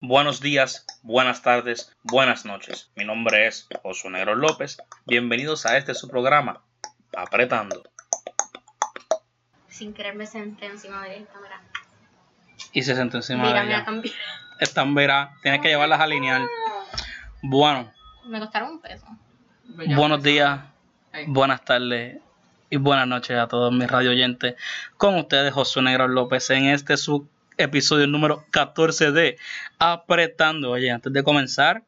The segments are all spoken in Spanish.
Buenos días, buenas tardes, buenas noches. Mi nombre es Josué Negro López. Bienvenidos a este su programa, Apretando. Sin querer me senté encima de esta, mira. Y se sentó encima Mira, de mira, ella. cambié. Están verá, tienes que llevarlas a alinear. Bueno, Me costaron un peso. buenos días, buenas tardes y buenas noches a todos mis radio oyentes. Con ustedes, Josué Negro López, en este su episodio número 14 de Apretando. Oye, antes de comenzar,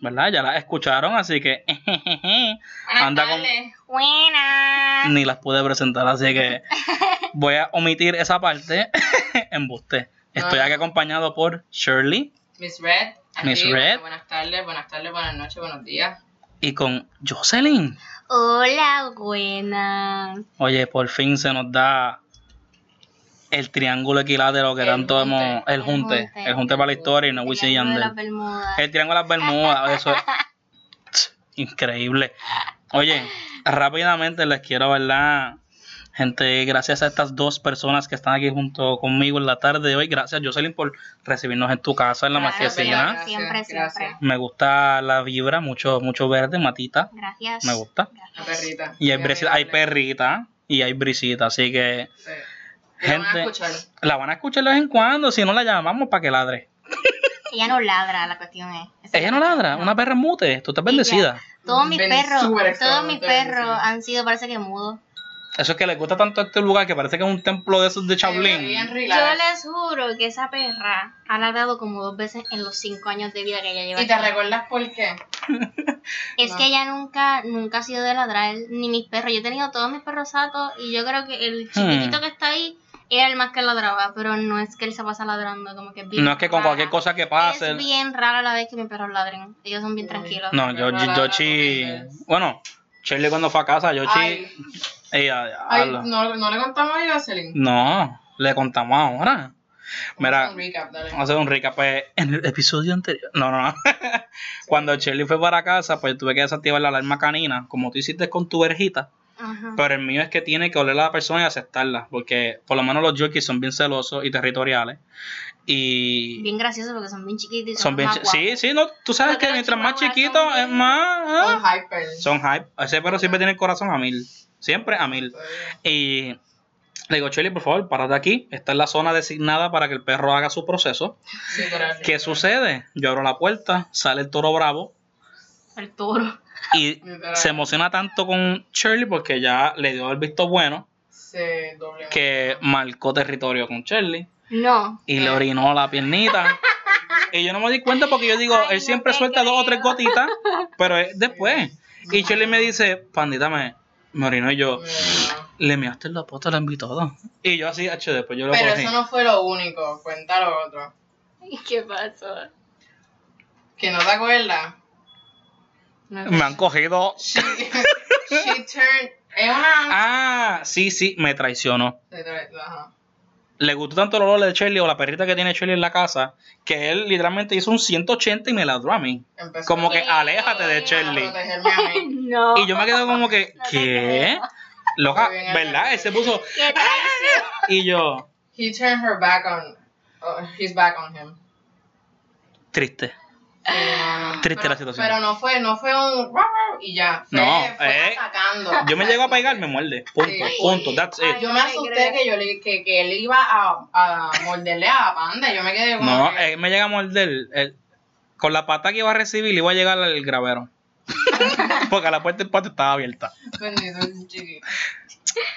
¿verdad? Ya las escucharon, así que anda con, Buenas. ni las pude presentar, así que voy a omitir esa parte en buste. Estoy Ah. aquí acompañado por Shirley Miss Red. Miss Red. Buenas tardes, buenas tardes, buenas noches, buenos días. y con Jocelyn. Hola, buenas. Oye, por fin se nos da el triángulo equilátero que El tanto junte. hemos. El El junte. El junte para la historia y no Wisin y Triángulo de Yandel. las Bermudas. El triángulo de las Bermudas, eso es increíble. Oye, rápidamente les quiero, ¿verdad? Gente, gracias a estas dos personas que están aquí junto conmigo en la tarde de hoy. Gracias, Jocelyn, por recibirnos en tu casa en la Claro, marquesina. Gracias, Siempre, gracias. siempre. Me gusta la vibra, mucho, mucho verde, matita. Gracias. Me gusta. La perrita. Y hay, hay perrita y hay brisita, así que Sí. La van a Gente- escuchar. la van a escuchar de vez en cuando, si no la llamamos para que ladre. Ella no ladra, la cuestión es. Ella no la ladra, una perra mute, tú estás bendecida. Todos mis perros, todos mis perros han sido, parece que mudos. Eso es que les gusta tanto este lugar que parece que es un templo de esos de Shaolin. Yo les juro que esa perra ha ladrado como dos veces en los cinco años de vida que ella lleva. ¿Y te aquí. recuerdas por qué? Es No. que ella nunca, nunca ha sido de ladrar, ni mis perros. Yo he tenido todos mis perros satos y yo creo que el chiquitito Hmm. que está ahí era el más que ladraba, pero no es que él se pasa ladrando, como que es bien No es que con rara. cualquier cosa que pase. Es bien rara la vez que mis perros ladren. Ellos son bien tranquilos. No, yo, yo, Yoshi. Bueno, Shirley cuando fue a casa, Yoshi. Ay, Ella, ay, habla. ¿no, ¿no le contamos a Jocelyn? no, le contamos ahora. Mira, Un recap, dale. Vamos a hacer un recap. Pues, en el episodio anterior. No, no, no. Cuando Shirley fue para casa, pues tuve que desactivar la alarma canina, como tú hiciste con tu verjita. Ajá. Pero el mío es que tiene que oler a la persona y aceptarla. Porque por lo menos los Yorkies son bien celosos y territoriales. Y Bien graciosos porque son bien chiquitos y son son bien. más Sí, sí, no, tú sabes Porque que mientras más chihuahuas chiquito son es más. Son ah, hyper. Son hype. Ese perro siempre tiene el corazón a mil. Siempre a mil. Y le digo, Shirley, por favor, párate aquí. Esta es la zona designada para que el perro haga su proceso. Sí, ¿Qué sucede? Yo abro la puerta, sale el toro bravo El toro. y se emociona tanto con Shirley porque ya le dio el visto bueno Se que marcó territorio con Shirley No. y le orinó la piernita. Y yo no me di cuenta porque yo digo, Ay, él no siempre suelta dos o tres gotitas, pero es después. Y Shirley me dice, pandita, me, me orinó y yo, Mira. le miaste en la pota, la envió todo. Y yo así, hecho, después yo lo Pero cogí. eso no fue lo único. Cuenta lo otro. ¿Qué pasó? Que no te acuerdas. Me han cogido. She, she turned. Es una. Ah, sí, sí, me traicionó. Ajá. le gustó tanto el olor de Shirley o la perrita que tiene Shirley en la casa que él literalmente hizo un 180 y me ladró a mí. Empezó Como que aléjate de Shirley. No. Y yo me quedo como que, No ¿qué? Loca, ¿verdad? Él se puso. Y yo, He turned her back on. oh, his back on him. triste. Triste Pero- la situación. Pero no fue, no fue un y ya. Fue, No, fue eh, atacando. Yo me llego a pegar, me muerde. Punto, Sí. punto, that's it. Ay, Yo me asusté que yo le, que, que él iba a, a morderle a Panda. Yo me quedé como. No, que- él me llega a morder. él- con la pata que iba a recibir, le iba a llegar al gravero. Porque la puerta del patio estaba abierta.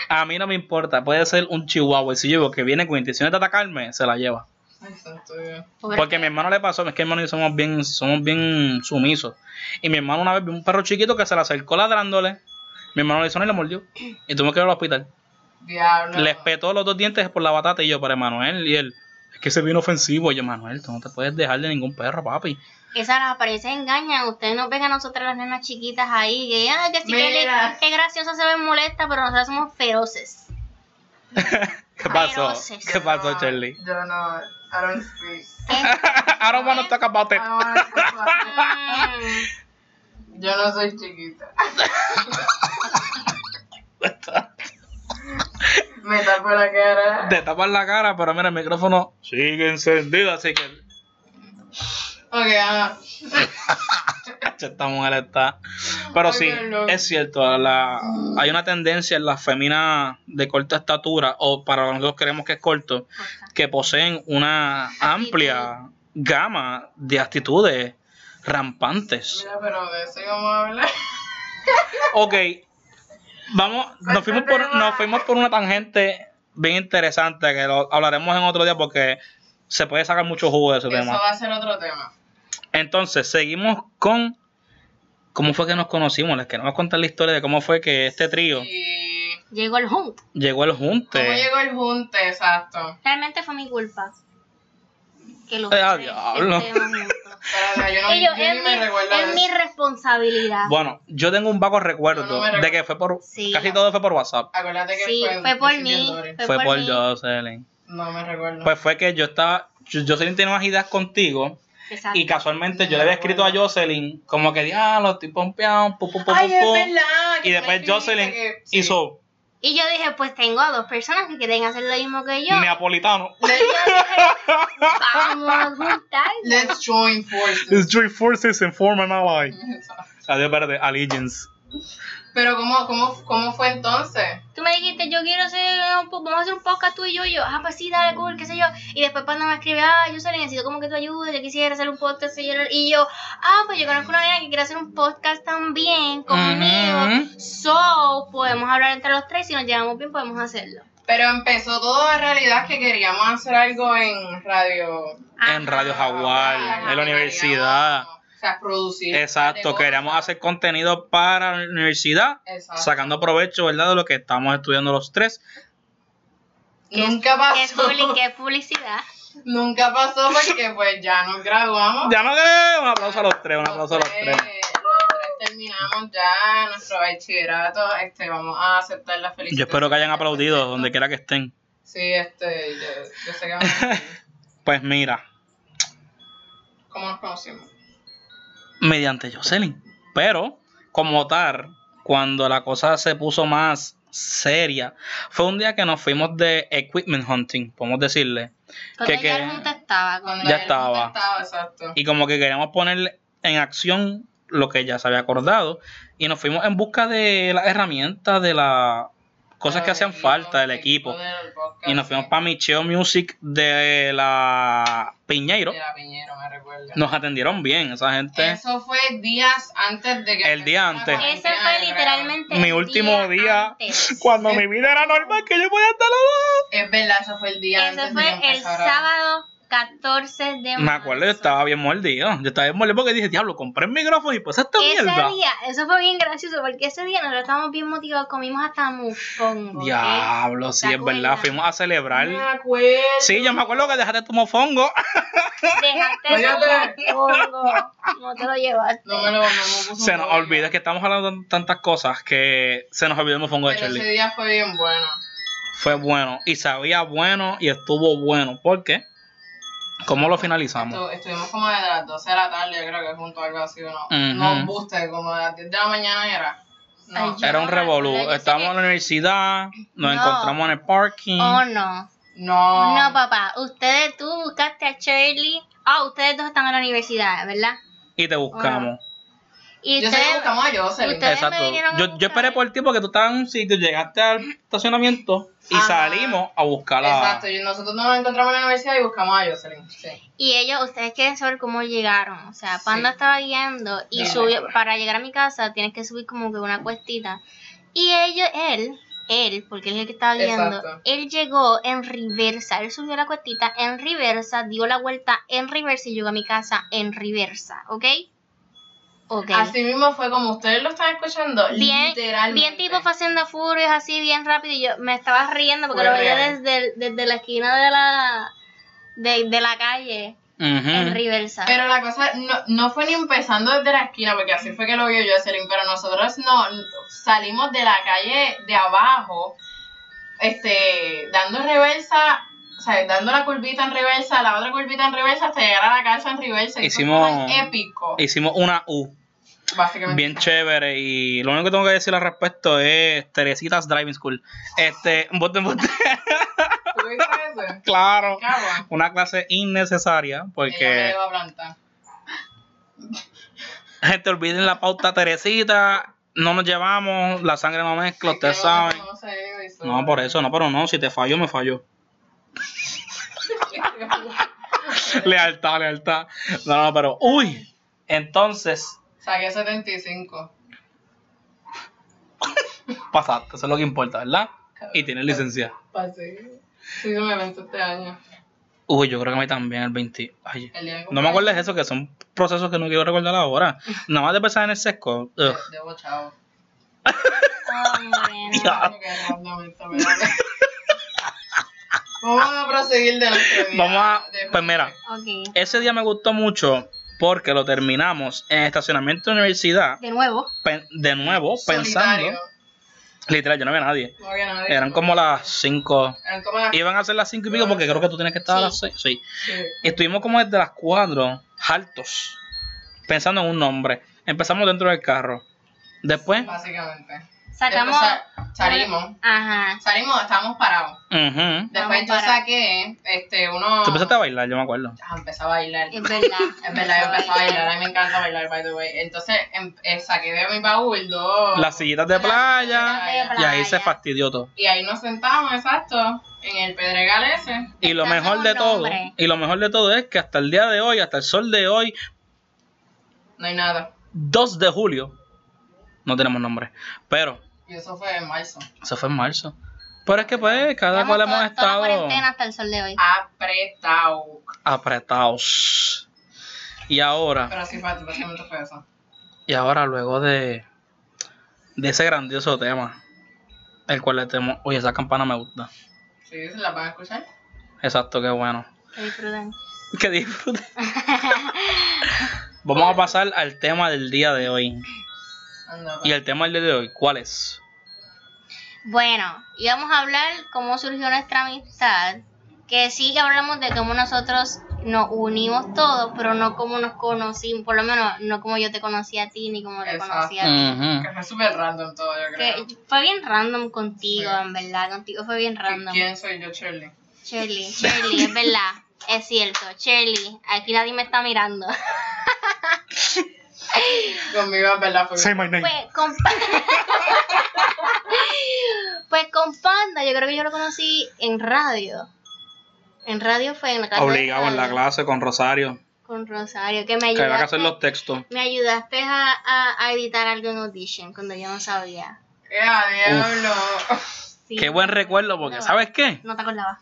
A mí no me importa, puede ser un chihuahua. Si yo veo que viene con intenciones de atacarme, se la lleva. Dios. Pobre Porque a mi hermano le pasó, es que mi hermano y yo somos bien, somos bien sumisos. Y mi hermano una vez vio un perro chiquito que se le acercó ladrándole. Mi hermano le hizo y le mordió. Y tuvo que ir al hospital. Diablo. Le espetó los dos dientes por la batata y yo, para Manuel. Y él, es que se vino ofensivo. Y yo, Manuel, tú no te puedes dejar de ningún perro, papi. Esas las apariencias engañan. Ustedes nos ven a nosotras las nenas chiquitas ahí. Que, ay, que sí, que, que graciosa se ven molesta, pero nosotras somos feroces. ¿Qué pasó? Feroces. ¿Qué pasó, Charlie? Yo no. I don't speak. I don't wanna talk about it. I don't wanna talk about it. Yo no soy chiquita. Me tapo la cara. Te tapas la cara, pero mira, el micrófono sigue encendido, así que. Ok, ah. Esta mujer está. Pero sí, es cierto. La, hay una tendencia en las féminas de corta estatura, o para los que nosotros creemos que es corto, que poseen una amplia gama de actitudes rampantes. Mira, pero de eso íbamos a hablar. Ok, vamos, nos fuimos por, nos fuimos por una tangente bien interesante que lo hablaremos en otro día porque se puede sacar mucho jugo de ese Eso tema. va a ser otro tema. Entonces, seguimos con cómo fue que nos conocimos. Les queremos contar la historia de cómo fue que este trío Llegó el hunt. llegó al cómo junte. llegó el junte, exacto. Realmente fue mi culpa. Que los Eh, a tres diablo. estemos juntos. Espérate, yo, no, Y yo, yo es, mi, me recuerdo de es mi eso. responsabilidad. Bueno, yo tengo un vago recuerdo No, no me de que fue por Sí. casi todo fue por WhatsApp. Acuérdate que Sí, fue, fue por mí. Fue Fue por por mí. Jocelyn. No me recuerdo. Pues fue que yo estaba, yo- Jocelyn tenía unas ideas contigo Exacto. y casualmente yo le había escrito a Jocelyn como que diablo, estoy pompeado, pum, pum, pum, Ay, pum, es pum". verdad. Y después Jocelyn que- sí. hizo Y yo dije, pues tengo a dos personas que quieren hacer lo mismo que yo. neapolitano. Y yo dije, vamos a juntarnos. Let's join forces. Let's join forces and form an ally. Adiós, espérate, allegiance. Pero ¿cómo, cómo, ¿cómo fue entonces? Tú me dijiste, yo quiero hacer un, vamos a hacer un podcast tú y yo. Y yo, ah, pues sí, dale, cool, qué sé yo. Y después cuando me escribe, ah, yo solo necesito como que tu ayuda, yo quisiera hacer un podcast. Y yo, ah, pues yo conozco una amiga que quiere hacer un podcast también conmigo. So, podemos hablar entre los tres. Si nos llevamos bien, podemos hacerlo. Pero empezó todo en realidad que queríamos hacer algo en radio. En Radio Jaguar, Ajá, en la universidad. queríamos, O sea, producir. Exacto, cosas. queríamos hacer contenido para la universidad, Exacto. sacando provecho, ¿verdad? De lo que estamos estudiando los tres. Nunca ¿Qué, es pasó. qué publicidad? Nunca pasó porque pues ya nos graduamos. Ya no queremos. Un aplauso a los tres, un aplauso a los tres- los tres terminamos ya nuestro bachillerato. Este, vamos a aceptar la felicidad. Yo espero que hayan aplaudido donde quiera que estén. Sí, este, yo, yo sé que vamos a- Pues mira, ¿Cómo nos conocimos? Mediante Jocelyn. Pero, como tal, cuando la cosa se puso más seria, fue un día que nos fuimos de equipment hunting, podemos decirle. Cuando Que- ya que- estaba. Cuando Ya estaba. estaba, exacto. Y como que queríamos poner en acción lo que ya se había acordado. Y nos fuimos en busca de las herramientas, de las cosas que hacían equipo, falta del equipo. del podcast, Y nos fuimos sí. para Micheo Music de la Piñeiro. De la Piñero, me recuerdo. Nos atendieron bien, esa gente. Eso fue días antes de que El día antes. Ese fue literalmente Mi último día, antes. cuando mi vida era normal, que yo podía estar verano. Es verdad, eso fue el día Ese antes fue de el sábado 14 de marzo. Me acuerdo, yo estaba bien mordido. Yo estaba bien mordido porque dije, diablo, compré el micrófono y pues esta Ese mierda. día, eso fue bien gracioso porque ese día nosotros estábamos bien motivados, comimos hasta mufongo. ¿ok? Diablo, sí, ¿Te es verdad. Fuimos a celebrar. Me acuerdo. Sí, yo me acuerdo que dejaste tu mofongo. Dejaste tu mofongo. No te lo llevaste. No me lo no me puso Se nos olvida, que estamos hablando de tantas cosas que se nos olvidó el mofongo de Pero ese Charlie. día fue bien bueno. Fue bueno y sabía bueno y estuvo bueno. ¿Por qué? ¿Cómo lo finalizamos? Estu- estuvimos como desde las 12 de la tarde, yo creo que junto a algo así, ¿o ¿no? Ujú. No, buste, como a las 10 de la mañana era. No. Ay, yo- Era un revolú. Estábamos que- en la universidad, nos No. encontramos en el parking. Oh, no. no. No, papá. Ustedes, tú buscaste a Shirley. Ah, ustedes dos están en la universidad, ¿verdad? y te buscamos. Y Yo sé que ustedes, buscamos a Jocelyn. ustedes- me vinieron a Yo, esperé por ti porque tú estabas en un sitio, llegaste al estacionamiento y Ajá. salimos a buscar a. Exacto, y nosotros nos encontramos en la universidad y buscamos a Jocelyn. Sí. y ellos, ustedes quieren saber cómo llegaron. O sea, Panda Sí. estaba guiando y subió, para llegar a mi casa tienes que subir como que una cuestita. Y ellos, él, él, porque él es el que estaba guiando, Exacto. él llegó en reversa. Él subió la cuestita en reversa, dio la vuelta en reversa y llegó a mi casa en reversa, ¿ok? Ok. Así mismo fue como ustedes lo están escuchando, bien, literalmente. bien tipo haciendo furios así bien rápido y yo me estaba riendo porque Fue lo veía desde, desde la esquina de la de, de la calle en reversa. Pero la cosa no, no fue ni empezando desde la esquina, porque así fue que lo vio Jocelyn, pero nosotros no salimos de la calle de abajo, este, dando reversa, o sea, dando la curvita en reversa, la otra curvita en reversa hasta llegar a la casa en reversa. Eso Hicimos- épico, Hicimos una U básicamente. bien chévere y lo único que tengo que decir al respecto es Teresitas Driving School. Este, bote, bote. Claro. Una clase innecesaria porque a plantar. Gente, olviden la pauta Teresita. No nos llevamos, la sangre no mezcla, ustedes saben. No, por eso, no, pero no, si te fallo, me fallo. Lealtad, lealtad. No, no, pero, uy. Entonces, Saqué 75. pasaste, eso es lo que importa, ¿verdad? Y tienes licencia. Pasé. Sí, se me venció este año. Uy, yo creo que a mí también, el 20. Ay, El de no me acuerdes eso, que son procesos que no quiero recordar ahora. Nada más de pensar en el sesco. ugh. De- Debo chavo. Hombre, no. Ya. Coño, qué random esto, ¿verdad? Vamos a proseguir de nuestro día. Vamos a. de Pues mira, ese día me gustó mucho porque lo terminamos en estacionamiento de universidad. De nuevo. de nuevo, pensando. Literal, yo no había nadie. No había nadie. Eran como las 5. Eran como las- Iban a ser las 5 y pico porque creo que tú tienes que estar a las 6. Sí. Sí. Estuvimos como desde las 4, hartos, pensando en un nombre. Empezamos dentro del carro. Después, Básicamente. Sacamos. Sa- salimos. Ajá. Salimos, estábamos parados. ujú. Después yo saqué este, uno. tú empezaste a bailar, yo me acuerdo. Ah, empecé a bailar. Es verdad. Es verdad, yo empecé a bailar. A mí me encanta bailar, by the way. Entonces em- eh, saqué de mi baúl dos. Las sillitas de playa. de Y ahí se fastidió todo. Y ahí nos sentamos, exacto, en el Pedregal ese. Y lo mejor de todo, y lo mejor de todo es que hasta el día de hoy, hasta el sol de hoy, No hay nada. 2 de julio, no tenemos nombre. Pero Y eso fue en marzo. eso fue en marzo. Pero es que pues, cada cual hemos toda- toda la estado cuarentena hasta el sol de hoy. Apretado. apretados. Y ahora, Pero sí, fue, básicamente fue eso. y ahora luego de, de ese grandioso tema, el cual le temo, oye, esa campana me gusta. Sí, se la van a escuchar. Exacto, qué bueno. Que disfruten. Que disfrute. Vamos a pasar al tema del día de hoy. Anda, Y el tema del día de hoy, ¿cuál es? Bueno, íbamos a hablar cómo surgió nuestra amistad. Que sí que hablamos de cómo nosotros nos unimos todos, pero no cómo nos conocimos. Por lo menos, no como yo te conocí a ti, ni como te Exacto. conocí a ti. Ujú. Que fue súper random todo, yo creo. Que fue bien random contigo, Sí. en verdad. Contigo fue bien random. ¿Quién soy yo, Shirley? Shirley, Shirley, es verdad. Es cierto, Shirley. Aquí nadie me está mirando. Conmigo, verdad, fue my name. Pues con, pues con Panda, yo creo que yo lo conocí en radio. En radio fue en la clase. Obligado en la clase con Rosario, Con Rosario, que me que había que ayudaste, hacer los textos. me ayudaste a, a- a editar algo en Audition cuando yo no sabía. ¡Qué diablo! Sí. Qué buen recuerdo, porque ¿sabes qué? No te acordabas.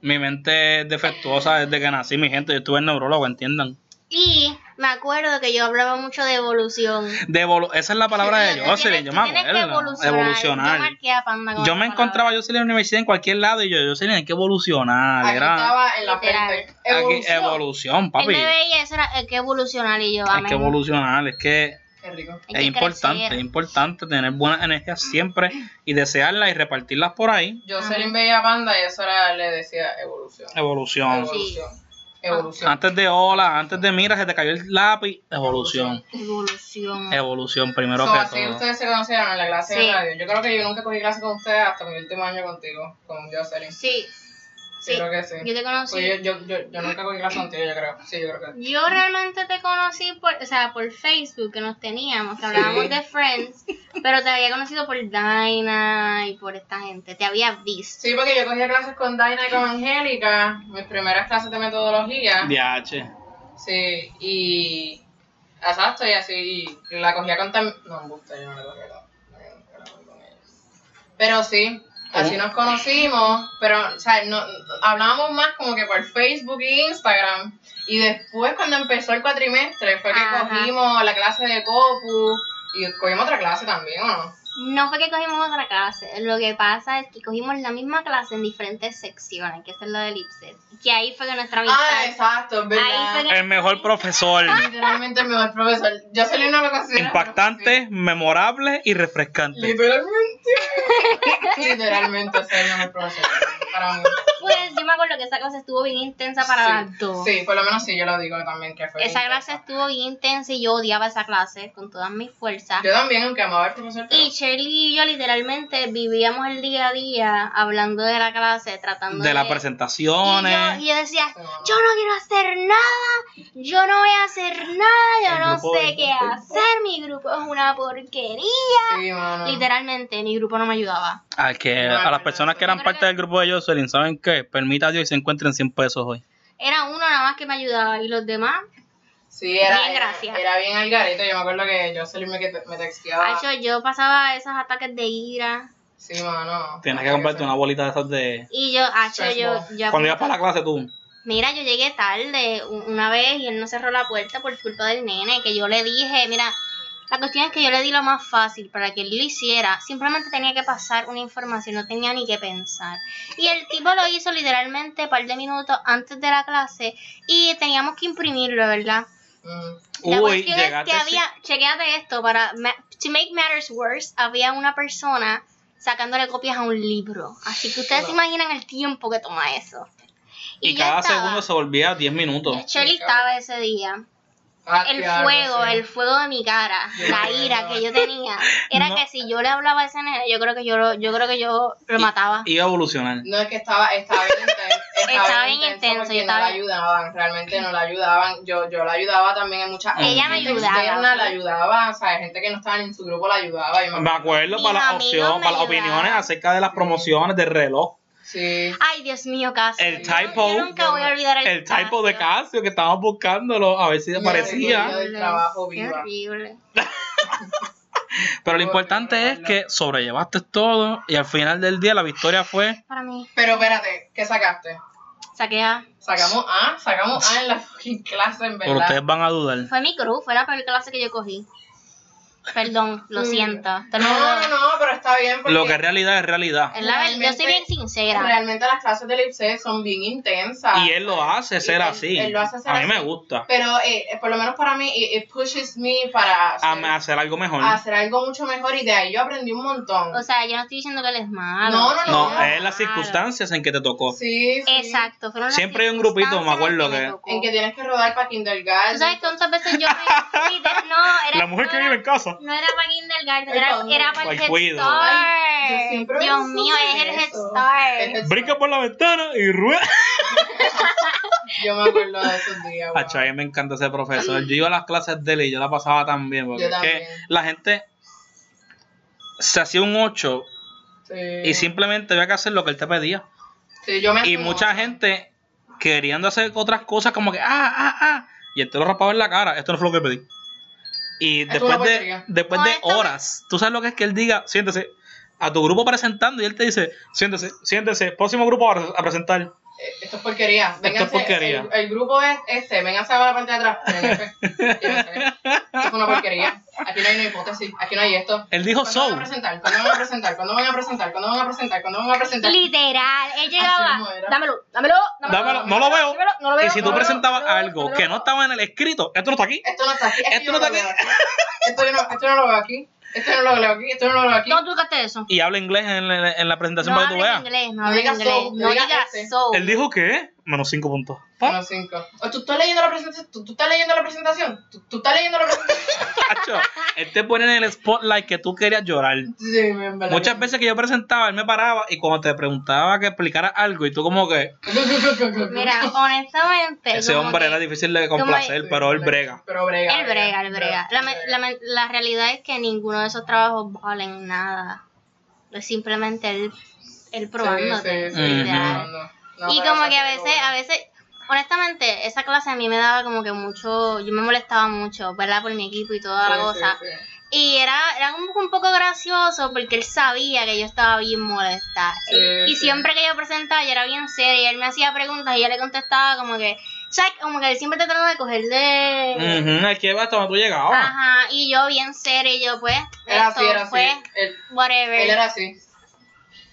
Mi mente es defectuosa desde que nací, mi gente. Yo estuve en neurólogo, entiendan. Y me acuerdo que yo hablaba mucho de evolución. De evolu- esa es la palabra de Jocelyn, tienes- yo me acuerdo. evolucionar. Evolucionar. Yo a Panda con Yo me encontraba a Jocelyn en la universidad en cualquier lado y yo, Jocelyn, hay que evolucionar. Aquí Era estaba en la frente. aquí, evolución, palabra. papi. Él me veía, eso era, hay que evolucionar y yo, Hay que evolucionar, es que Qué rico. Es que importante, crecer. es importante tener buenas energías siempre y desearlas y repartirlas por ahí. Yo Selin veía panda y eso era, le decía evolución. Evolución. Evolución. Evolución. Antes de hola, antes de mira, se te cayó el lápiz. Evolución. Evolución. Evolución, primero So, que así todo. ustedes se conocieron en la clase Sí. de radio. Yo creo que yo nunca cogí clase con ustedes hasta mi último año contigo, con Jocelyn. Sí, Sí, sí. creo que sí. Yo te conocí. Pues yo, yo, yo, yo nunca cogí clase contigo, yo creo. Sí, yo creo que Yo realmente te conocí por, o sea, por Facebook que nos teníamos, que hablábamos Sí. de Friends, pero te había conocido por Dinah y por esta gente, te había visto. Sí, porque yo cogía clases con Daina y con Angélica, mis primeras clases de metodología. DH. Sí, y. Exacto, y así. y la cogía con tam... No, me gusta, yo no la cogía no, yo. Pero sí, así nos conocimos, pero, o sea, no, hablábamos más como que por Facebook e Instagram. Y después, cuando empezó el cuatrimestre, fue que Ajá. cogimos la clase de Copu y cogimos otra clase también, ¿o no? No fue que cogimos otra clase, lo que pasa es que cogimos la misma clase en diferentes secciones, que esa es la del IPSET, que ahí fue que nuestra amistad... Ah, exacto, es verdad. Ahí fue que- El mejor profesor. Literalmente el mejor profesor. Yo Selena no lo considero. Impactante, memorable y refrescante. Literalmente. Literalmente es el mejor profesor para mí. Pues me acuerdo que esa clase estuvo bien intensa para sí. las dos. Sí, por lo menos sí, yo lo digo también que fue. Esa intensa. clase estuvo bien intensa y yo odiaba esa clase con todas mis fuerzas. Yo también, aunque amaba al profesor. pero- Y Shelly y yo literalmente vivíamos el día a día hablando de la clase, tratando de... De las Y yo, presentaciones. y yo decía, yo no quiero hacer nada, yo no voy a hacer nada, yo El no sé qué hacer, mi grupo es una porquería. Sí, mano. Literalmente, mi grupo no me ayudaba. A, que, a las personas que eran parte del grupo de Jocelyn, ¿saben qué? Permita a Dios y se encuentren 100 pesos hoy. Era uno nada más que me ayudaba y los demás, Sí, era Bien, gracias. Era bien al garito. Yo me acuerdo que Jocelyn me, que- me texteaba. Hacho, yo pasaba esos ataques de ira Sí, mano. Tienes que comprarte una bolita de esas de... y yo, Stress yo, yo Cuando ibas para la clase tú. Mira, yo llegué tarde una vez y él no cerró la puerta por culpa del nene, que yo le dije, mira, la cuestión es que yo le di lo más fácil para que él lo hiciera, simplemente tenía que pasar una información, no tenía ni que pensar. Y el tipo lo hizo literalmente un par de minutos antes de la clase y teníamos que imprimirlo, ¿verdad? Mm. La Uy, cuestión es que había, chequeate esto, para, to make matters worse, había una persona sacándole copias a un libro. Así que ustedes se imaginan el tiempo que toma eso. Y yo cada estaba- segundo se volvía 10 minutos. Shirley estaba ese día. El fuego, el fuego de mi cara, la ira que yo tenía, era No. que si yo le hablaba a ese nene, yo creo que yo lo, yo creo que yo lo mataba. Iba a evolucionar. No, es que estaba, estaba bien intenso. Estaba bien intenso, yo estaba no la ayudaban, realmente no la ayudaban. Yo, yo la ayudaba también en muchas Ella me ayudaba, externa la ayudaba, o sea, gente que no estaba en su grupo la ayudaba. Yo Me acuerdo Mis para las opciones, me para las opiniones acerca de las promociones del reloj. Sí. Ay, Dios mío, Casio. El Yo- typo, Yo nunca voy a olvidar el, El typo de Casio. Que estábamos buscándolo a ver si aparecía. recuerdo del trabajo Qué viva. horrible. Pero lo importante es que sobrellevaste todo y al final del día la victoria fue Para mí, Pero espérate, ¿qué sacaste? saqué a... Sacamos A, sacamos A en la fucking clase, en Pero verdad. ustedes van a dudar. Fue mi cruz, fue la peor clase que yo cogí. Perdón, lo siento. Todo el No, mundo- no, no, pero está bien porque Lo que es realidad es realidad. Es la verdad, yo soy bien sincera. realmente las clases del IPSE son bien intensas. Y él lo hace ser él- así. él lo hace ser A mí me así. gusta. Pero eh, por lo menos para mí, it, it pushes me para hacer, A hacer algo mejor. a hacer algo mucho mejor y de ahí yo aprendí un montón. O sea, yo no estoy diciendo que él es malo. No, no, No, no. es las circunstancias en que te tocó. sí, sí. Exacto. fueron las Siempre hay un grupito, me circunstancias acuerdo en que- me tocó. En que tienes que rodar para kindergarten. Tú sabes cuántas veces yo me... liter- No, era... La mujer que vive en casa. No era para kindergarten, era, era para el Head. Start. Dios mío, es el Head. Start. Brinca por la ventana y rueda. Yo me acuerdo de esos días. wow. Acho, a mí me encanta ese profesor. Yo iba a las clases de él y yo la pasaba tan bien. Porque Yo es que también. la gente se hacía un 8 Sí. y simplemente había que hacer lo que él te pedía. Sí, yo me Y mucha gente queriendo hacer otras cosas como que, ah, ah, ah. Y él te lo rapaba en la cara. Esto no fue lo que pedí. Y es después de, después de horas, tú sabes lo que es que él diga, siéntese, a tu grupo presentando y él te dice, siéntese, siéntese, próximo grupo a presentar. Eh, Esto es porquería. es Vénganse, porquería. El, el grupo es este. Vénganse a la parte de atrás. Esto es una porquería. Aquí no hay una hipótesis. Aquí no hay esto. Él dijo ¿Cuándo van a presentar? ¿Cuándo van a presentar? ¿Cuándo van a presentar? ¿Cuándo van a presentar? ¿Cuándo van a presentar? Literal, él llegaba, dámelo, dámelo, Dámelo, no lo veo. dámelo, no lo veo, Y si no tú presentabas algo que no estaba en el escrito, esto no está aquí. Esto no está aquí. Esto, Esto no está aquí. Esto yo no, esto yo no lo veo aquí. Esto no lo veo aquí. Esto no lo veo aquí. ¿Dónde tú buscaste eso? Y habla inglés en, la- en la presentación No para que tú hables veas. inglés, no hables digas inglés, so, no no digas digas este. so. Él dijo que menos 5 puntos. Pa. Menos cinco. O, ¿Tú estás leyendo la presentación? ¿Tú, tú estás leyendo la presentación? ¿Tú, tú estás leyendo la presentación? Él te pone en el spotlight que tú querías llorar. Sí, en verdad. Muchas veces que yo presentaba, él me paraba y cuando te preguntaba que explicara algo y tú como que Mira, honestamente, ese hombre que era difícil de complacer, Sí, pero él brega. Pero brega. Él brega, él brega. La, me- la, la realidad es que ninguno de esos trabajos valen nada. Es simplemente él, él probándote. Sí, sí, Ujú. No, y como que a es veces, bueno. a veces, honestamente, esa clase a mí me daba como que mucho, yo me molestaba mucho, ¿verdad? Por mi equipo y toda la cosa. sí, sí. Y era, era como un poco gracioso porque él sabía que yo estaba bien molesta. Y, siempre que yo presentaba, yo era bien seria y él me hacía preguntas y yo le contestaba como que, ¿sabes? Como que él siempre tratando de coger de... Quiere ver hasta donde tú llegabas. Ajá, y yo bien seria y yo pues, Era esto así, era así. Él, whatever. él era así.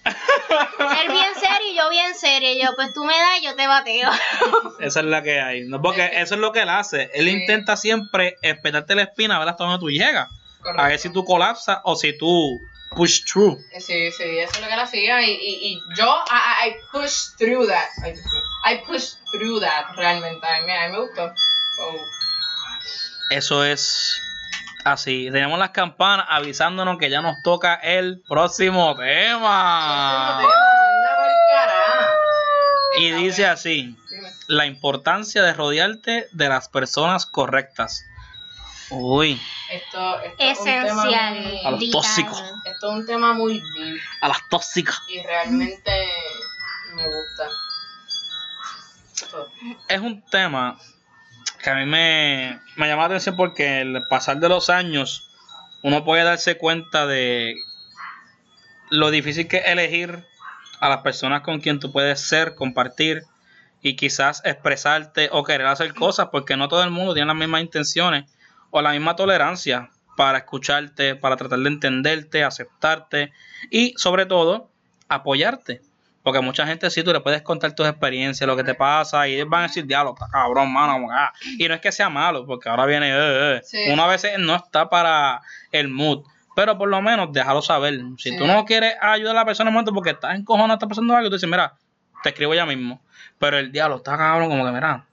Él bien serio y yo bien seria y yo pues tú me das y yo te bateo. Esa es la que hay. No, porque eso es lo que él hace. Él Sí. intenta siempre espetarte la espina a ver hasta donde tú llegas. Correcto. A ver si tú colapsas o si tú push through. Sí, sí, eso es lo que él hacía y, y, y yo, I, I pushed through that. I, pushed through that, realmente. A mí, a mí me gustó. Oh. Eso es así. Tenemos las campanas avisándonos que ya nos toca el próximo tema. Anda pa'l carajo. Y dice así. La importancia de rodearte de las personas correctas. Uy, Esto, esto es un tema Esencial. muy- A los tóxicos. esto es un tema muy deep a las tóxicas. y realmente me gusta. Es un tema que a mí me, me llama la atención porque el pasar de los años uno puede darse cuenta de lo difícil que es elegir a las personas con quien tú puedes ser, compartir y quizás expresarte o querer hacer cosas porque no todo el mundo tiene las mismas intenciones o la misma tolerancia para escucharte, para tratar de entenderte, aceptarte y sobre todo apoyarte. Porque mucha gente sí, tú le puedes contar tus experiencias, lo que te pasa, y ellos van a decir, diablo, está cabrón, mano, como ah". Y no es que sea malo, porque ahora viene, eh, eh. Sí. uno a veces no está para el mood, pero por lo menos déjalo saber. Si Sí. tú no quieres ayudar a la persona en momento porque estás encojonado, está pasando algo, tú dices, mira, te escribo ya mismo. Pero el diablo está cabrón, como que, mira,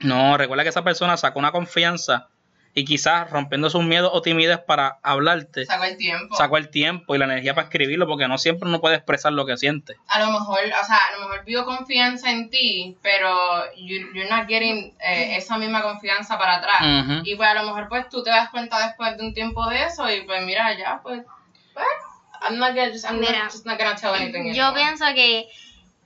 no, recuerda que esa persona sacó una confianza y quizás rompiendo sus miedos o timidez para hablarte, Sacó el tiempo. sacó el tiempo y la energía para escribirlo, porque no siempre uno puede expresar lo que siente. a lo mejor, o sea, a lo mejor vio confianza en ti, pero you, you're not getting eh, esa misma confianza para atrás. Y pues a lo mejor pues tú te das cuenta después de un tiempo de eso y pues mira, ya pues, pues I'm not gonna, just, I'm not- Mira, just not gonna tell anything Yo anymore. pienso que,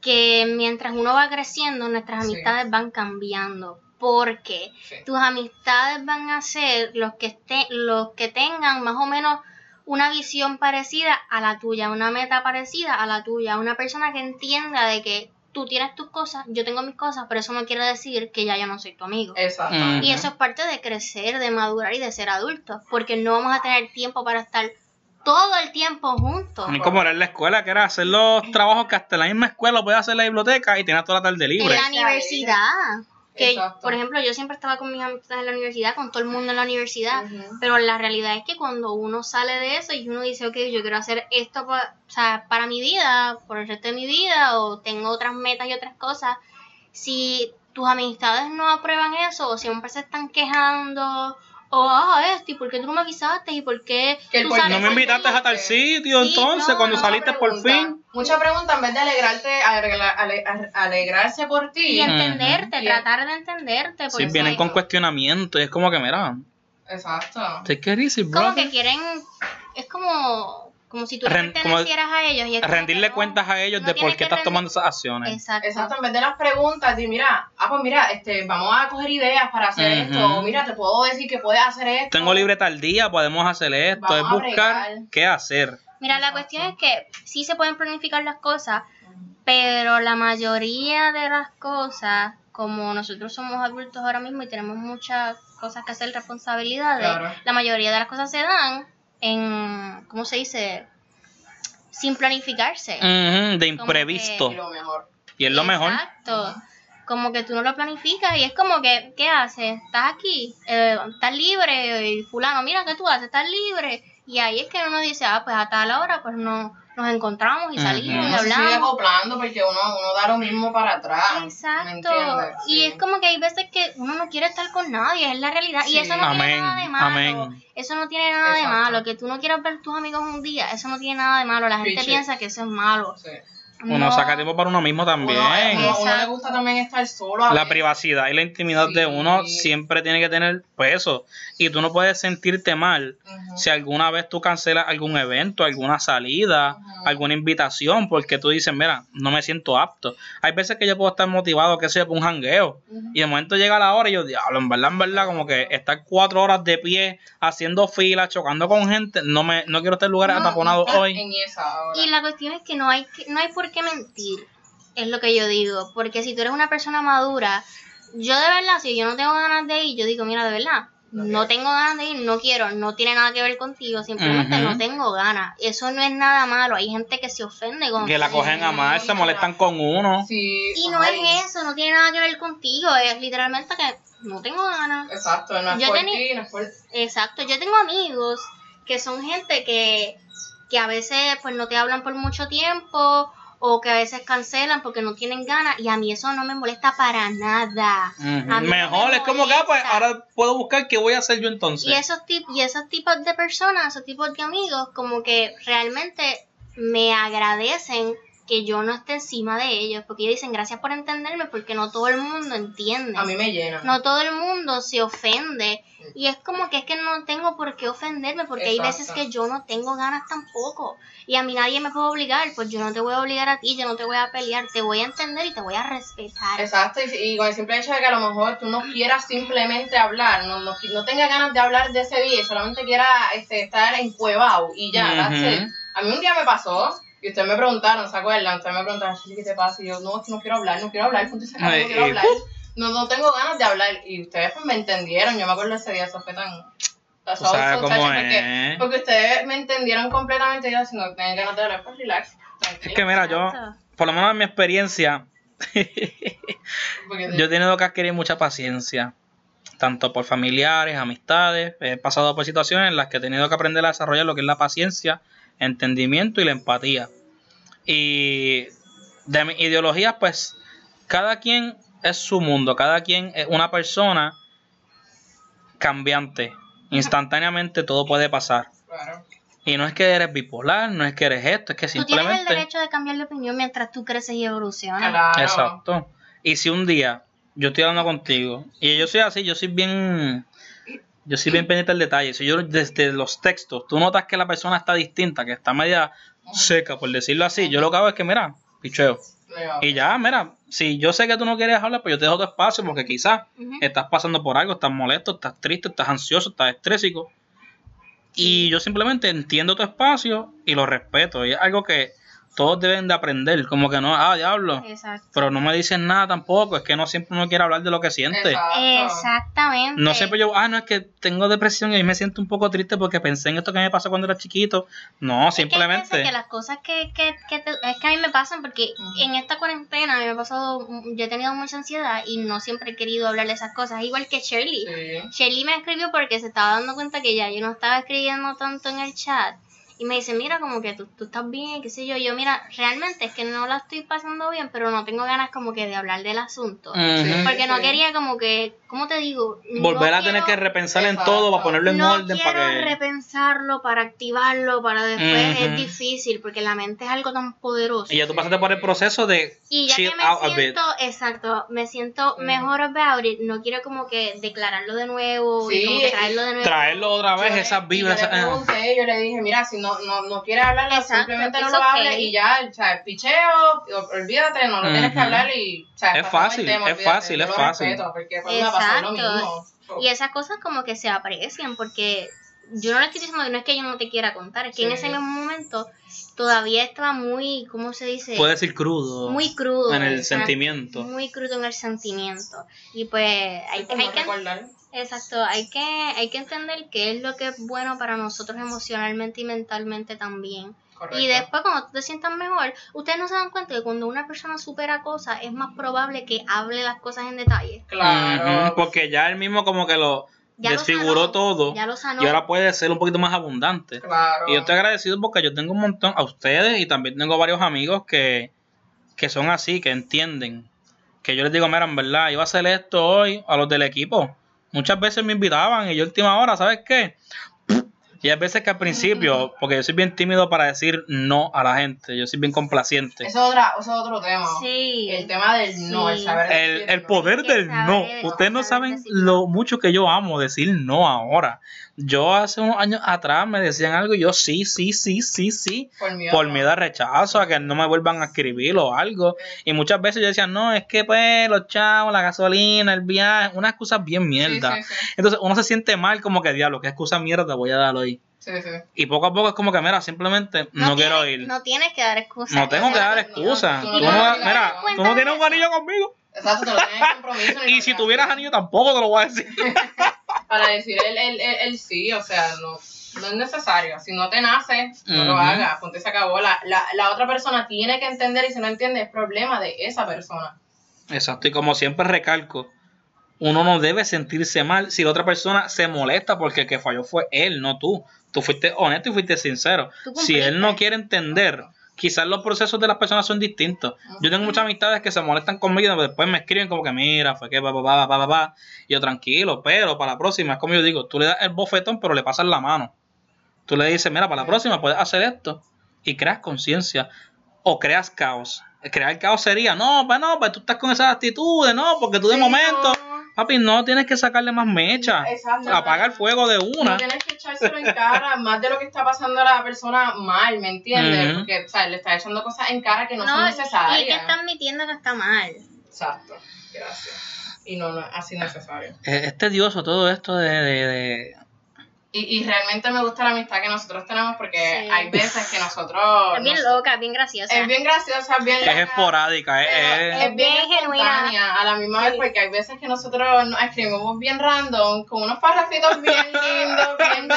que mientras uno va creciendo, nuestras Sí. amistades van cambiando. Porque Sí. tus amistades van a ser los que estén, los que tengan más o menos una visión parecida a la tuya, una meta parecida a la tuya, una persona que entienda de que tú tienes tus cosas, yo tengo mis cosas, pero eso no quiere decir que ya yo no soy tu amigo. Exacto. Y eso es parte de crecer, de madurar y de ser adultos, porque no vamos a tener tiempo para estar todo el tiempo juntos. Mí como era en la escuela, que era hacer los trabajos que hasta en la misma escuela puedes hacer en la biblioteca y tenías toda la tarde En libre. la universidad. Que, Exacto. por ejemplo, yo siempre estaba con mis amistades en la universidad, con todo el mundo en la universidad, pero la realidad es que cuando uno sale de eso y uno dice, ok, yo quiero hacer esto pa- o sea, para mi vida, por el resto de mi vida, o tengo otras metas y otras cosas, si tus amistades no aprueban eso, o siempre se están quejando, o, ah, esto, ¿y por qué tú no me avisaste? ¿Y por qué tú por- No me invitaste a tal gente?" sitio, Sí, entonces, no, cuando no, saliste por fin. Mucha pregunta en vez de alegrarte, alegra- ale- ale- alegrarse por ti. Y entenderte, tratar de entenderte. Sí, vienen con cuestionamiento y es como que, mira, Exacto. easy, bro. como que quieren, es como, como si tú Ren- pertenecieras a ellos. Y Rendirle no, cuentas a ellos no de por qué que estás tomando esas acciones. Exacto. Exacto, en vez de las preguntas, de mira, ah, pues mira, este, vamos a coger ideas para hacer esto, o mira, te puedo decir que puedes hacer esto. Tengo libre tal día, podemos hacer esto, Vamos es buscar qué hacer. Mira, la cuestión es que sí se pueden planificar las cosas, pero la mayoría de las cosas, como nosotros somos adultos ahora mismo y tenemos muchas cosas que hacer, responsabilidades, Claro. la mayoría de las cosas se dan en, ¿cómo se dice? Sin planificarse. De imprevisto. Y lo mejor. Y es lo mejor. Exacto. Como que tú no lo planificas y es como que, ¿qué haces? ¿Estás aquí? Eh, ¿Estás libre? Y fulano, mira, ¿qué tú haces? ¿Estás libre? Y ahí es que uno dice, ah, pues a tal hora, pues no, nos encontramos y salimos y Uno se sigue hablamos. acoplando porque uno, uno da lo mismo para atrás. ¿me Exacto. entiendes? Y Sí. es como que hay veces que uno no quiere estar con nadie, es la realidad. Sí. Y eso no tiene nada de malo. amén. Eso no tiene nada de malo. Que tú no quieras ver tus amigos un día, eso no tiene nada de malo. La gente piensa que eso es malo. Sí. Uno No. saca tiempo para uno mismo también. Uno, uno- uno le gusta también estar solo. La privacidad y la intimidad de uno siempre tiene que tener peso. Y tú no puedes sentirte mal si alguna vez tú cancelas algún evento, alguna salida, alguna invitación, porque tú dices, mira, no me siento apto. Hay veces que yo puedo estar motivado, que sea por un jangueo. Y de momento llega la hora y yo, diablo, en verdad, en verdad, como que estar cuatro horas de pie, haciendo fila, chocando con gente, no me no quiero estar en lugares No, ataponados hoy. En esa hora. Y la cuestión es que no hay, que- no hay por qué mentir, es lo que yo digo, porque si tú eres una persona madura, yo de verdad, si yo no tengo ganas de ir, yo digo, mira, de verdad, no tengo ganas de ir, no quiero, no tiene nada que ver contigo, simplemente no tengo ganas. Eso no es nada malo, hay gente que se ofende con Que la cogen a mal, se molestan con uno. Sí, Y no ay, es eso, no tiene nada que ver contigo, es literalmente que no tengo ganas. Exacto, no es Yo por tenía- ti, no es por... Exacto, yo tengo amigos que son gente que, que a veces pues no te hablan por mucho tiempo o que a veces cancelan porque no tienen ganas y a mí eso no me molesta para nada. Ujú. A mí no Mejor, me es como que, ah, pues ahora puedo buscar qué voy a hacer yo entonces. Y esos, tip- y esos tipos de personas, esos tipos de amigos como que realmente me agradecen que yo no esté encima de ellos, porque ellos dicen gracias por entenderme, porque no todo el mundo entiende. A mí me llena. No todo el mundo se ofende. Y es como que es que no tengo por qué ofenderme, porque hay veces que yo no tengo ganas tampoco. Y a mí nadie me puede obligar, pues yo no te voy a obligar a ti, yo no te voy a pelear, te voy a entender y te voy a respetar. Exacto, y, y con el simple hecho de que a lo mejor tú no quieras simplemente hablar, no, no, no tengas ganas de hablar de ese día y solamente quieras este, estar encuevado y ya, it. A mí un día me pasó y ustedes me preguntaron, ¿se acuerdan? Ustedes me preguntaron, "Chili, ¿qué te pasa? Y yo, no, es que no quiero hablar, no quiero hablar, punto y se acabó, Ay, no quiero hablar. No, no tengo ganas de hablar. Y ustedes pues me entendieron, yo me acuerdo ese día, eso fue tan... Chacho, es. porque, porque ustedes me entendieron completamente y yo, si no tienen ganas de hablar, pues relax. Es que mira, yo, por lo menos en mi experiencia, yo he tenido que adquirir mucha paciencia, tanto por familiares, amistades. He pasado por situaciones en las que he tenido que aprender a desarrollar lo que es la paciencia, entendimiento y la empatía. Y de mis ideologías, pues, cada quien es su mundo, cada quien es una persona cambiante. Instantáneamente todo puede pasar. Claro. Y no es que eres bipolar, no es que eres esto, es que Tú tienes el simplemente... derecho de cambiar de opinión mientras tú creces y evolucionas. Claro. Exacto. Y si un día yo estoy hablando contigo y yo soy así, yo soy bien, yo soy bien pendiente del detalle. Si yo desde los textos tú notas que la persona está distinta, que está media seca, por decirlo así, yo lo que hago es que, mira, picheo. Y ya, mira, si yo sé que tú no quieres hablar, pues yo te dejo tu espacio porque quizás estás pasando por algo, estás molesto, estás triste, estás ansioso, estás estrésico. Y yo simplemente entiendo tu espacio y lo respeto. Y es algo que todos deben de aprender. Como que no, ah, diablo. Exacto. Pero no me dicen nada tampoco. Es que no siempre uno quiere hablar de lo que siente. Exacto. Exactamente. No siempre yo, ah, no, es que tengo depresión y hoy me siento un poco triste porque pensé en esto que me pasó cuando era chiquito. No, Es que simplemente. que las cosas que, que, que te- es que a mí me pasan porque en esta cuarentena a mí me ha pasado, yo he tenido mucha ansiedad y no siempre he querido hablar de esas cosas, igual que Shirley. Sí. Shirley me escribió porque se estaba dando cuenta que ya yo no estaba escribiendo tanto en el chat. Y me dice, mira, como que tú, tú estás bien, qué sé yo. Yo, mira, realmente es que no la estoy pasando bien, pero no tengo ganas como que de hablar del asunto. Porque no quería como que, ¿cómo te digo? Volver No a tener que repensar en todo para ponerlo en no orden. quiero Para que... repensarlo, para activarlo, para después. Ujú. Es difícil porque la mente es algo tan poderoso. Y ya tú pasaste por el proceso de Y ya chill que me out a bit. siento, exacto, me siento Mm. mejor about it, no quiero como que declararlo de nuevo y Sí, como que traerlo de nuevo. Traerlo otra vez, Yo esas y vibras. Yo pregunté, yo le dije, mira, si no, no, no quieres hablarlo, Exacto, simplemente no lo okay. hables y ya, o sea, picheo, o- olvídate, no lo tienes que hablar y, o sea, Es el fácil, tema, es olvídate, fácil, es fácil. respeto, porque pues, me pasó lo Exacto. mismo. So, Y esas cosas como que se aprecian porque yo no le estoy diciendo que no es que yo no te quiera contar, es que en ese mismo momento todavía estaba muy, ¿cómo se dice? Puede ser crudo. muy crudo. En el sentimiento. Muy crudo en el sentimiento. Y pues hay, hay que... recordar. Exacto, hay que, hay que entender qué es lo que es bueno para nosotros emocionalmente y mentalmente también. Correcto. Y después cuando tú te sientas mejor, ustedes no se dan cuenta que cuando una persona supera cosas es más probable que hable las cosas en detalle. Claro. Porque ya él mismo como que lo Ya lo desfiguró sanó, todo. Ya lo sanó. Y ahora puede ser un poquito más abundante. Claro. Y yo estoy agradecido porque yo tengo un montón a ustedes y también tengo varios amigos que, que son así, que entienden. Que yo les digo, mira, en verdad, iba a hacer esto hoy a los del equipo. Muchas veces me invitaban y yo última hora, ¿sabes qué? Y hay veces que al principio, porque yo soy bien tímido para decir no a la gente, yo soy bien complaciente. Eso es, otra, eso es otro tema. Sí. El tema del no, el saber El, decir el poder del no. Ustedes no saben lo mucho que yo amo decir no ahora. Yo hace unos años atrás me decían algo y yo sí, sí, sí, sí, sí. Por miedo. por miedo a rechazo, a que no me vuelvan a escribir o algo. Y muchas veces yo decía, no, es que pues los chavos, la gasolina, el viaje, unas excusas bien mierda. sí, sí. Entonces uno se siente mal como que diablo, qué excusa mierda voy a dar hoy. Sí, sí. Y poco a poco es como que, mira, simplemente no, quiero tienes- ir. No tienes que dar excusas. No tengo que dar excusas. tú Tú no no, mira, tú no tienes un anillo conmigo. Exacto, te lo tienes compromiso. Y si tuvieras anillo tampoco te lo voy a decir. Para decir el, el, el, el sí, o sea, no, no es necesario. Si no te nace, no lo hagas. Ponte se acabó. La, la, la otra persona tiene que entender y si no entiende es problema de esa persona. Exacto, y como siempre recalco, uno no debe sentirse mal si la otra persona se molesta porque el que falló fue él, no tú. Tú fuiste honesto y fuiste sincero. Si él no quiere entender, quizás los procesos de las personas son distintos. Yo tengo muchas amistades que se molestan conmigo y después me escriben como que mira, fue que pa, pa, pa, pa, pa, pa. Y yo tranquilo, pero para la próxima es como yo digo, tú le das el bofetón pero le pasas la mano. Tú le dices, mira, para la próxima puedes hacer esto y creas conciencia. o creas caos. Crear caos sería, no, pues no, pues tú estás con esas actitudes, no, porque tú de momento, papi, no tienes que sacarle más mecha. Exacto. Apaga el fuego de No una. tienes que echárselo en cara más de lo que está pasando a la persona mal, ¿me entiendes? Porque, o sea, le estás echando cosas en cara que no, No, son y necesarias. que está admitiendo que está mal. Exacto, gracias. Y no, no es así necesario. Es, es tedioso todo esto de, de- de- Y, y realmente me gusta la amistad que nosotros tenemos porque Sí. hay veces que nosotros... Es bien nos- loca, es bien graciosa. Es bien graciosa, es bien es loca, esporádica, es, es- es bien genuina. espontánea a la misma vez porque hay veces que nosotros nos escribimos bien random con unos parrafitos bien lindos, bien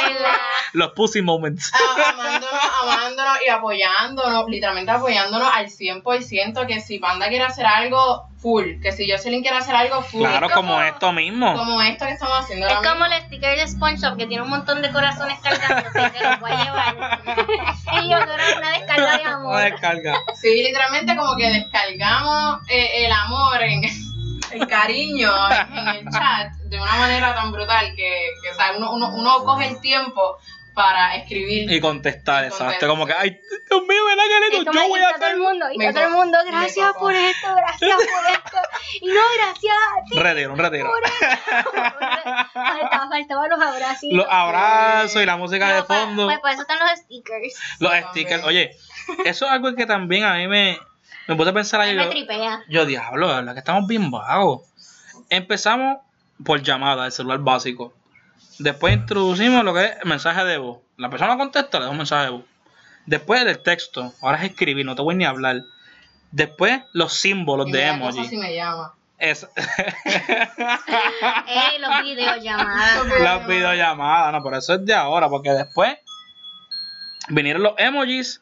los pussy moments. amándonos, amándonos y apoyándonos, literalmente apoyándonos al 100% que si Panda quiere hacer algo, full, que si Jocelyn quiere hacer algo, full. Claro, Es como esto mismo. como esto que estamos haciendo Es ahora como mismo. el sticker de SpongeBob que tiene un montón de corazones cargándose que los voy a llevar. y yo quiero una descarga de Una amor. descarga. Sí, literalmente como que descargamos eh, el amor, en, el cariño en, en el chat de una manera tan brutal que, que o sea, uno, uno, uno coge el tiempo para escribir. Y contestar, Y exacto. contestar. Como que, ay, Dios mío, ¿verdad que Yo voy a está todo el hacer. mundo, y todo el mundo, gracias por esto, gracias por esto. Y no, gracias a ti. Retiro, un retiro. Faltaba, faltaban los abrazos. Los abrazos y la música de fondo. Pues por eso están los stickers. Los stickers. Oye, eso es algo que también a mí me, me puse a pensar A mí ayer. me Yo, tripea. yo, diablo, de verdad que estamos bien vagos. Empezamos por llamada, el celular básico. Después introducimos lo que es mensaje de voz. La persona contesta, le da un mensaje de voz. Después el texto. Ahora es escribir, no te voy ni a hablar. Después los símbolos Y de emoji. si me llama. Es, Ey, los videollamadas. Los las videollamadas, no, pero eso es de ahora, porque después vinieron los emojis,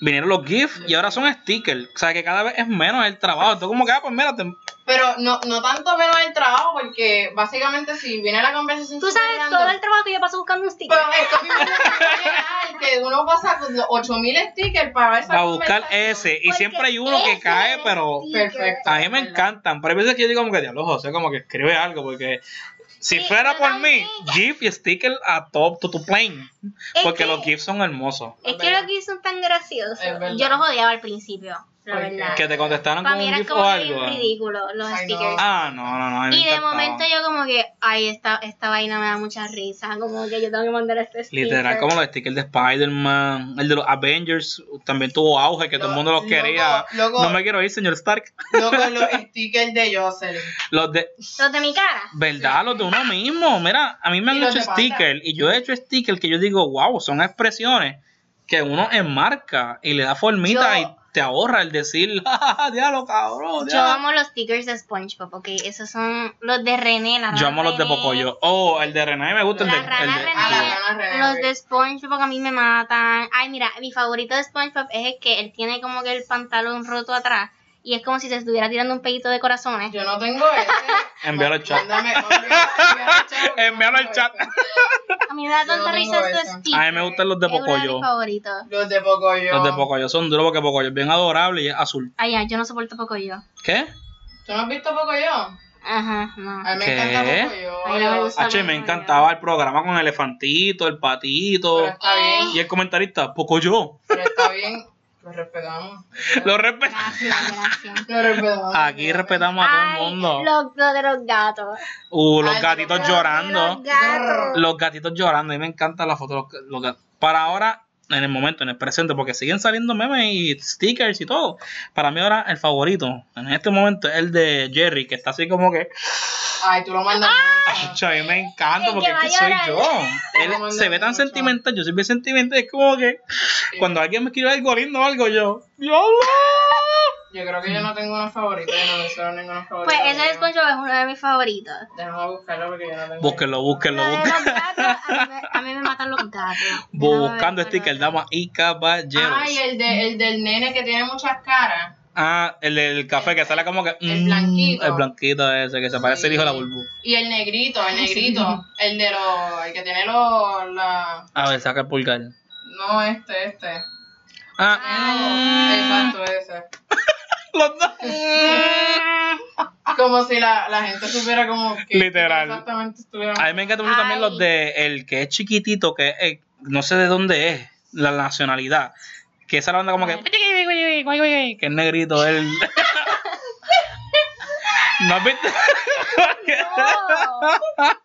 vinieron los GIFs y ahora son stickers. O sea que cada vez es menos el trabajo. Entonces, como que, ah, pues mira, te- Pero no, no tanto menos el trabajo, porque básicamente si viene la conversación. Tú sabes todo el trabajo que yo paso buscando un sticker. Pero esto mismo es que uno pasa con los 8000 stickers para esa va a buscar ese. Y siempre hay uno que cae, pero. Perfecto. a mí me encantan. Pero hay veces que yo digo como que, diablo, José, como que escribe algo, porque si Sí, fuera por mí. GIF y sticker a top, to, to plane. Porque que- los GIFs son hermosos. Es que los GIFs son tan graciosos. Yo los odiaba al principio, verdad. Que te contestaron Para con mí un eran GIF o como algo. bien ridículos los Ay, no. stickers. Ah, no, no, no. a mí me y de encantaba. momento yo como que, ay, esta, esta vaina me da mucha risa, como que yo tengo que mandar este sticker. Literal, como los stickers de Spider-Man, el de los Avengers, también tuvo auge, que todo el mundo los Loco, quería. loco. No me quiero ir, señor Stark. Loco, los stickers de Jocelyn. Los de, Los de mi cara. ¿verdad? Los de uno mismo. Mira, a mí me Y han los hecho de Panda. stickers y yo he hecho stickers que yo digo, wow, son expresiones que uno enmarca y le da formita Yo- y te ahorra el decir, ¡ah, diablo, cabrón! Yo diablo". amo los stickers de SpongeBob, ok, esos son los de René, la Yo amo los de. Pocoyo. Oh, el de René me gusta. El La de, el de- René, Ah, la rana René, los de SpongeBob a mí me matan. Ay, mira, mi favorito de SpongeBob es el que él tiene como que el pantalón roto atrás y es como si se estuviera tirando un pedito de corazones. Yo no tengo ese. Envíalo al chat. Mándame, envíalo al chat. A mí me da tanta no risa estos stickers. A mí me gustan los de Pocoyo. Los de Pocoyo. Los de Pocoyo son duros porque Pocoyo es bien adorable y es azul. Ay, ya, yo no soporto Pocoyo. ¿Qué? ¿Tú no has visto Pocoyo? Ajá, no. A mí me ¿Qué? encanta Pocoyo. Me gusta. H, me encantaba el programa con el elefantito, el patito Pero está bien. y el comentarista, Pocoyo. Pero está bien. Lo respetamos. Lo respe- Gracias, gracias. Lo respetamos. Aquí respetamos a todo el mundo. Lo, lo de los gatos. Uh, los Ay, gatitos llorando. Los gatos. Los gatitos llorando. A mí me encanta la foto los, los gatos. Para ahora, en el momento, en el presente, porque siguen saliendo memes y stickers y todo. Para mí ahora el favorito, en este momento, es el de Jerry, que está así como que... Ay, tú lo mandas mucho. Cho, a mí me encanta porque que es que soy yo. Él se ve tan mucho. sentimental, yo soy bien sentimental. Es como que cuando alguien me escribe algo lindo o algo, yo, ¡Diablo! Yo creo que yo no tengo unos favoritos. Yo no menciono ninguno favorito. Pues ese de SpongeBob es uno de mis favoritos. Déjame buscarlo porque yo no tengo. Búsquenlo, búsquenlo, de los gatos, a mí, me, a mí me matan los gatos. Buscando Déjame ver stickers, cuál damas y caballeros. Ay, el, de, el del nene que tiene muchas caras. Ah, el del café que sale como que. El mm, blanquito. El blanquito ese, que se parece el hijo de la bulbu. Y el negrito, el negrito. el de los. El que tiene los. La... A ver, saca el pulgar. No, este, este. Ah, Ah, Exacto, ese. los dos. Como si la, la gente supiera como que. Literal. Exactamente estuviera. A mí me encantan mucho también Ay. los de el que es chiquitito, que es, no sé de dónde es, la nacionalidad. Que esa la banda como que. que es negrito él. ¿No has visto?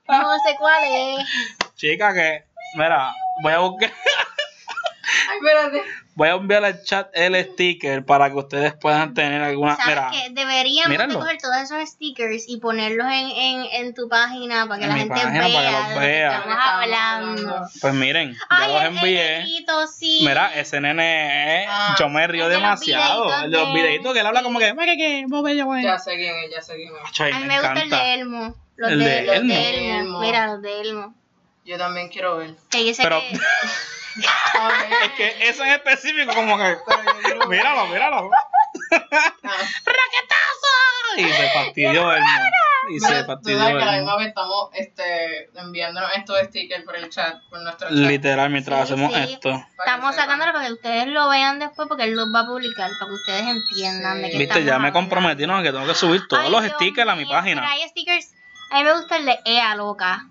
No, no sé cuál es. Chica, que. Mira, voy a buscar. Ay, espérate. Voy a enviar al chat el sticker para que ustedes puedan tener alguna. ¿Sabes Mira, qué? Deberíamos de coger todos esos stickers y ponerlos en, en, en tu página para que En la mi gente página vea. para que los vea. Estamos hablando. pues miren, ya Ay, los el- envié. el negrito, sí. Mira, ese nene, eh, Ah. yo me río los demasiado. videitos El de los de- videitos que él habla como que. "Ay, que, que, bobe, güey". Ya sé quién es, ya sé quién es. Ay, A mí me me gusta el encanta. de Elmo. Los El de, de los Elmo. de Elmo. Elmo. Mira, los de Elmo. Yo también quiero ver. Que yo sé Pero- que... Es que eso en específico, como que. Míralo, míralo. Ah. Y se fastidió el Y se fastidió a la el misma vez estamos este, enviándonos estos stickers por el chat, por nuestro chat. Literal, mientras Sí, hacemos sí. esto. Estamos sacándolo para que ustedes lo vean después porque él los va a publicar para que ustedes entiendan de qué Viste, ya me hablando. comprometí, ¿no? Que tengo que subir todos Ay, los Dios stickers a mi mío, página. Pero hay stickers... A mí me gusta el de Ea Loca.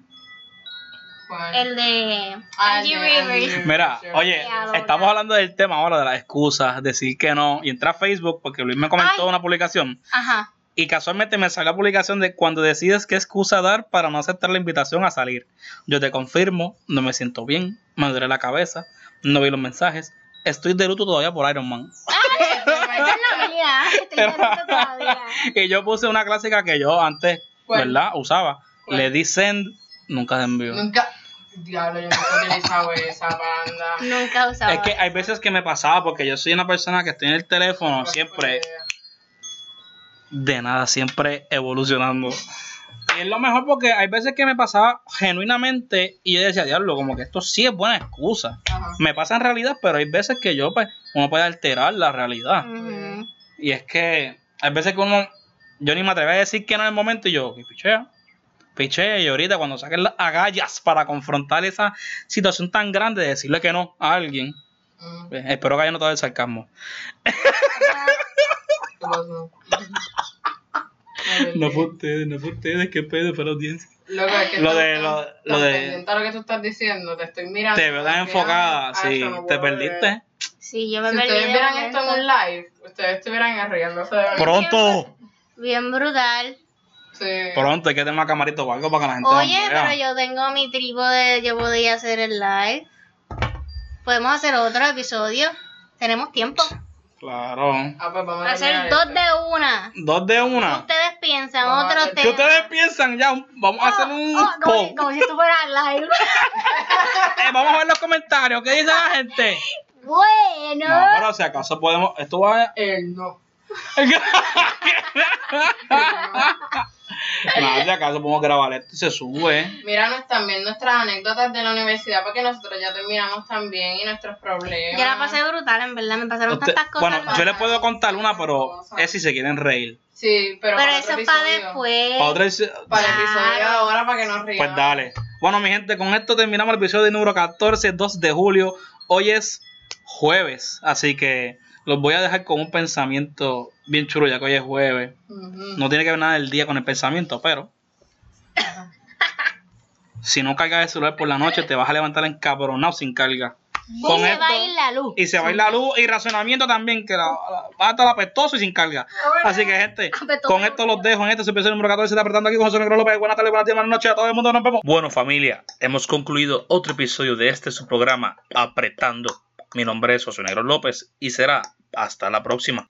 ¿Cuál? El de Ah, Rivers. Rivers. Mira, oye, estamos hablando del tema ahora de las excusas, decir que no. Y entré a Facebook porque Luis me comentó Ay. una publicación. Ajá. Y casualmente me salió la publicación de cuando decides qué excusa dar para no aceptar la invitación a salir. Yo te confirmo, no me siento bien, me duele la cabeza, no vi los mensajes. Estoy de luto todavía por Iron Man. Esa es la mía. Estoy de luto todavía. Y yo puse una clásica que yo antes, ¿Cuál? ¿verdad? Usaba. ¿Cuál? Le di send, nunca se envió. Nunca. Diablo, yo nunca he utilizado esa banda. Nunca he usado. Es que hay veces que me pasaba porque yo soy una persona que estoy en el teléfono siempre de nada, siempre evolucionando. Y es lo mejor porque hay veces que me pasaba genuinamente y yo decía, diablo, como que esto sí es buena excusa. Ajá. Me pasa en realidad, pero hay veces que yo, pues, uno puede alterar la realidad. Y es que hay veces que uno, yo ni me atrevo a decir que no en el momento y yo, y pichea. Pichea y ahorita cuando saquen las agallas para confrontar esa situación tan grande de decirle que no a alguien, Mm, pues, espero que haya notado el sarcasmo. No fue ustedes, no fue ustedes, qué pedo, fue la audiencia. Loco, es que Lo de- tan- lo- tan lo de- a lo que tú estás diciendo, te estoy mirando. Te veo tan enfocada, ah, sí, yo no te puedo ver. perdiste. Sí, yo me Si perdí ustedes de vieran esto en un live, ustedes estuvieran riéndose de. Pronto, Bien brutal. Sí. pronto, hay que tener una camarita o algo para que la gente Oye, pero yo tengo mi trípode, yo podía hacer el live. Podemos hacer otro episodio. Tenemos tiempo. Claro. Ah, pues vamos a Para hacer dos este. de una. Dos de una. Ustedes piensan, Vamos otro tema. ¿Qué ustedes piensan? Ya, vamos a hacer un Oh, como, si, como si esto fuera live. Eh, vamos a ver los comentarios. ¿Qué dice la gente? bueno. No, pero si acaso podemos. Esto va. Él no. no, si acaso podemos grabar esto y se sube. Míranos también nuestras anécdotas de la universidad, porque nosotros ya terminamos también y nuestros problemas. Yo la pasé brutal, en verdad. Me pasaron Usted- tantas cosas. bueno, yo les puedo contar una, pero es si se quieren reír. Sí, pero, Pero para eso es para después. Para otro episodio- Para el episodio de Claro. ahora, para que nos riamos. Pues dale. Bueno, mi gente, con esto terminamos el episodio número 14, 2 de julio. Hoy es jueves, así que los voy a dejar con un pensamiento bien chulo, ya que hoy es jueves. No tiene que ver nada del día con el pensamiento, pero si no cargas el celular por la noche, te vas a levantar encabronado sin carga. Y Con se esto- va a ir la luz. Y se va a ir la luz y racionamiento también, que la, la- va a estar apestoso y sin carga. Así que, gente, con esto los dejo en este episodio número 14. Se está apretando aquí con José Negro López. Buenas tardes, buenas tardes, buenas noches a todo el mundo. Nos vemos. Bueno, familia, hemos concluido otro episodio de este su programa, Apretando. Mi nombre es José Negro López y será hasta la próxima.